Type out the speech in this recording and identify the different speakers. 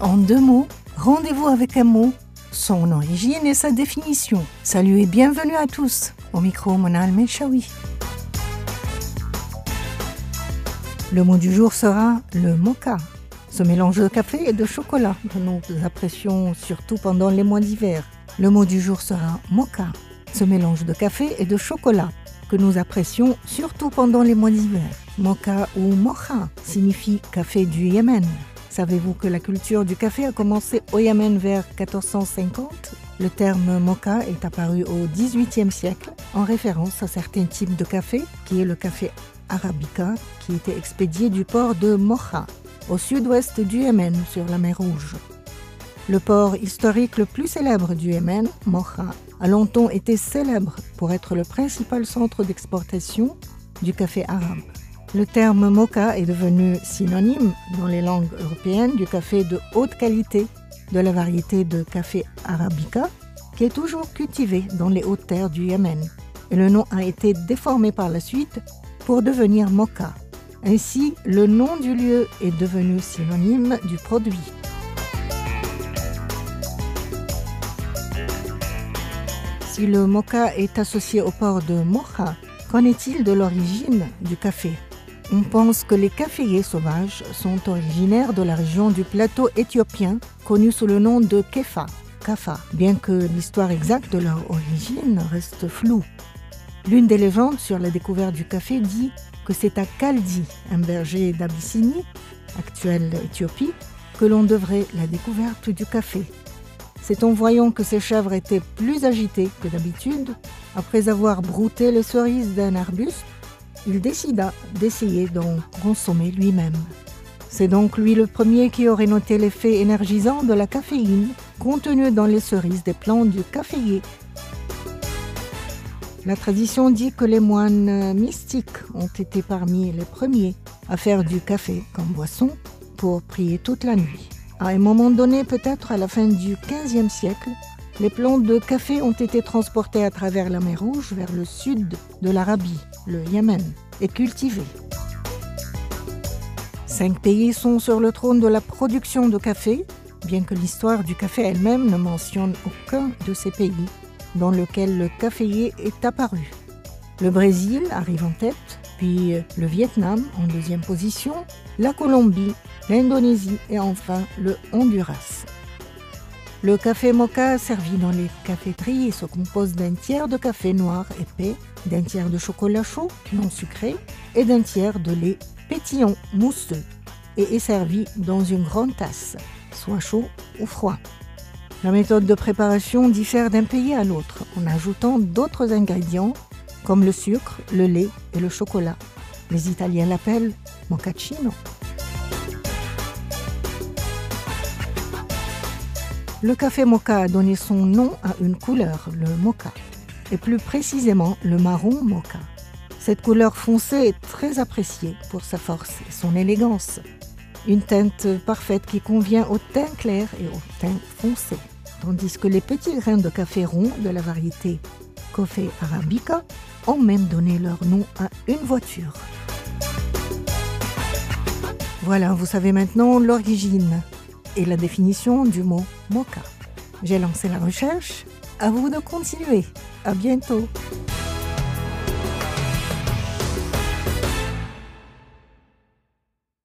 Speaker 1: En deux mots, rendez-vous avec un mot, son origine et sa définition. Salut et bienvenue à tous. Au micro, Monal Mechaoui. Le mot du jour sera le mocha. Ce mélange de café et de chocolat que nous apprécions surtout pendant les mois d'hiver. Le mot du jour sera mocha. Ce mélange de café et de chocolat que nous apprécions surtout pendant les mois d'hiver. Mocha ou mocha signifie café du Yémen. Savez-vous que la culture du café a commencé au Yémen vers 1450 Le terme mocha est apparu au XVIIIe siècle en référence à certains types de café, qui est le café arabica, qui était expédié du port de Mocha, au sud-ouest du Yémen, sur la mer Rouge. Le port historique le plus célèbre du Yémen, Mocha, a longtemps été célèbre pour être le principal centre d'exportation du café arabe. Le terme mocha est devenu synonyme dans les langues européennes du café de haute qualité de la variété de café arabica qui est toujours cultivé dans les hautes terres du Yémen. Et le nom a été déformé par la suite pour devenir mocha. Ainsi, le nom du lieu est devenu synonyme du produit. Si le mocha est associé au port de Mocha, qu'en est-il de l'origine du café? On pense que les caféiers sauvages sont originaires de la région du plateau éthiopien, connu sous le nom de Kefa, Kafa, bien que l'histoire exacte de leur origine reste floue. L'une des légendes sur la découverte du café dit que c'est à Kaldi, un berger d'Abyssinie, actuelle Éthiopie, que l'on devrait la découverte du café. C'est en voyant que ses chèvres étaient plus agitées que d'habitude, après avoir brouté les cerises d'un arbuste, il décida d'essayer d'en consommer lui-même. C'est donc lui le premier qui aurait noté l'effet énergisant de la caféine contenue dans les cerises des plantes du caféier. La tradition dit que les moines mystiques ont été parmi les premiers à faire du café comme boisson pour prier toute la nuit. À un moment donné, peut-être à la fin du XVe siècle, les plantes de café ont été transportées à travers la mer Rouge vers le sud de l'Arabie, le Yémen, et cultivées. Cinq pays sont sur le trône de la production de café, bien que l'histoire du café elle-même ne mentionne aucun de ces pays dans lequel le caféier est apparu. Le Brésil arrive en tête, puis le Vietnam en deuxième position, la Colombie, l'Indonésie et enfin le Honduras. Le café mocha servi dans les caféteries se compose d'un tiers de café noir épais, d'un tiers de chocolat chaud non sucré et d'un tiers de lait pétillant mousseux et est servi dans une grande tasse, soit chaud ou froid. La méthode de préparation diffère d'un pays à l'autre en ajoutant d'autres ingrédients comme le sucre, le lait et le chocolat. Les Italiens l'appellent mochaccino. Le café mocha a donné son nom à une couleur, le mocha, et plus précisément le marron mocha. Cette couleur foncée est très appréciée pour sa force et son élégance. Une teinte parfaite qui convient au teint clair et au teint foncé. Tandis que les petits grains de café rond de la variété Café Arabica ont même donné leur nom à une voiture. Voilà, vous savez maintenant l'origine et la définition du mot mocha. J'ai lancé la recherche, à vous de continuer. À bientôt.